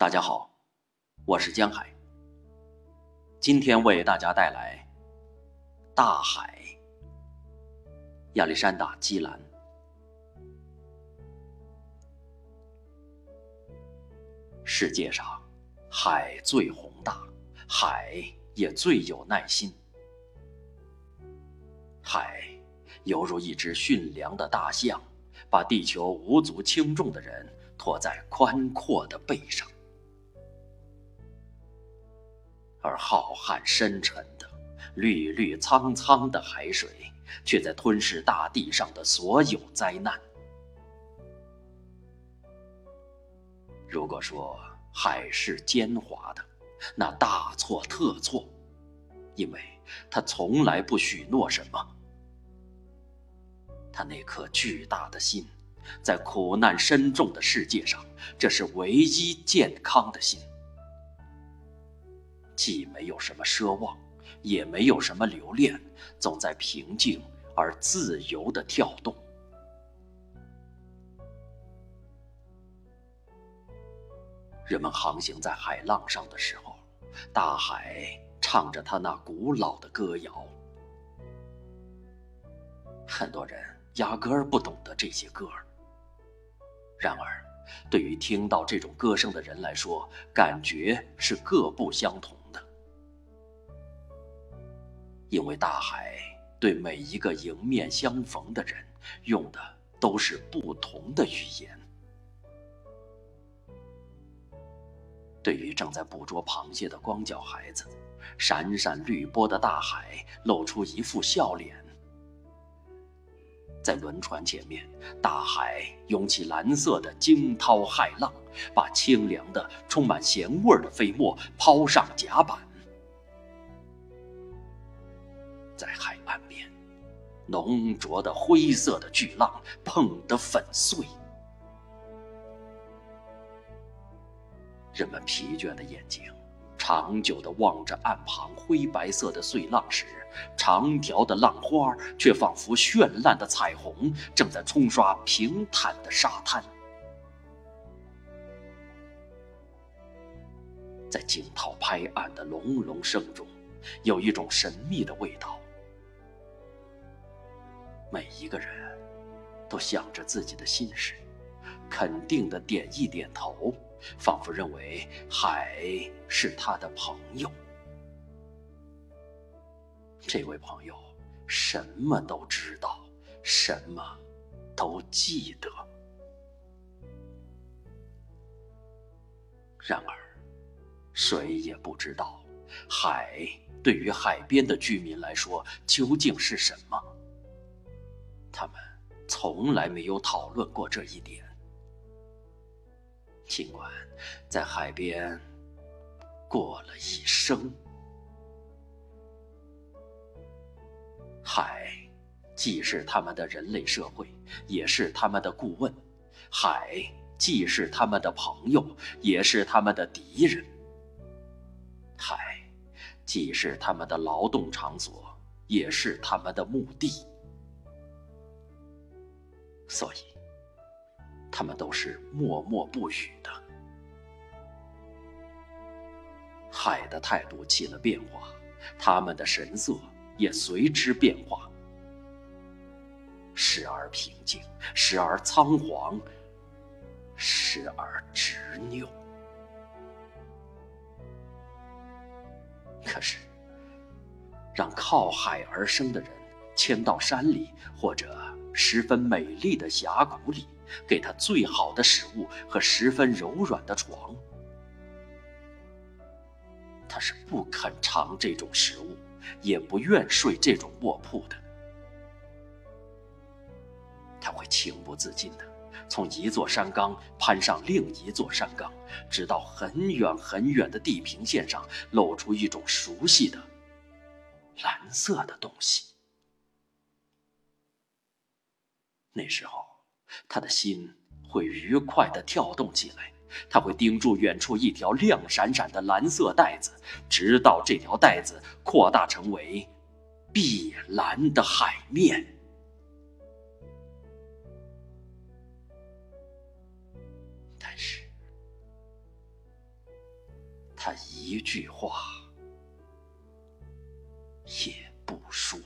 大家好，我是江海。今天为大家带来《大海》，亚历山大·基兰。世界上，海最宏大，海也最有耐心。海犹如一只驯良的大象，把地球无足轻重的人驮在宽阔的背上。而浩瀚深沉的、绿绿苍苍的海水，却在吞噬大地上的所有灾难。如果说海是奸猾的，那大错特错，因为它从来不许诺什么。他那颗巨大的心，在苦难深重的世界上，这是唯一健康的心。既没有什么奢望，也没有什么留恋，总在平静而自由的跳动。人们航行在海浪上的时候，大海唱着它那古老的歌谣。很多人压根儿不懂得这些歌儿，然而，对于听到这种歌声的人来说，感觉是各不相同的。因为大海对每一个迎面相逢的人用的都是不同的语言。对于正在捕捉螃蟹的光脚孩子，闪闪绿波的大海露出一副笑脸。在轮船前面，大海涌起蓝色的惊涛骇浪，把清凉的、充满咸味的飞沫抛上甲板。在海岸边，浓浊的灰色的巨浪碰得粉碎。人们疲倦的眼睛，长久地望着岸旁灰白色的碎浪时，长条的浪花却仿佛绚烂的彩虹，正在冲刷平坦的沙滩。在惊涛拍岸的隆隆声中，有一种神秘的味道。每一个人都想着自己的心事，肯定的点一点头，仿佛认为海是他的朋友。这位朋友什么都知道，什么都记得。然而，谁也不知道，海对于海边的居民来说究竟是什么。他们从来没有讨论过这一点。尽管在海边过了一生，海既是他们的人类社会，也是他们的顾问；海既是他们的朋友，也是他们的敌人；海既是他们的劳动场所，也是他们的墓地。所以，他们都是默默不语的。海的态度起了变化，他们的神色也随之变化，时而平静，时而仓皇，时而执拗。可是，让靠海而生的人迁到山里，或者……十分美丽的峡谷里，给他最好的食物和十分柔软的床。他是不肯尝这种食物，也不愿睡这种卧铺的。他会情不自禁的从一座山岗攀上另一座山岗，直到很远很远的地平线上露出一种熟悉的蓝色的东西。那时候，他的心会愉快地跳动起来。他会盯住远处一条亮闪闪的蓝色带子，直到这条带子扩大成为碧蓝的海面。但是，他一句话也不说。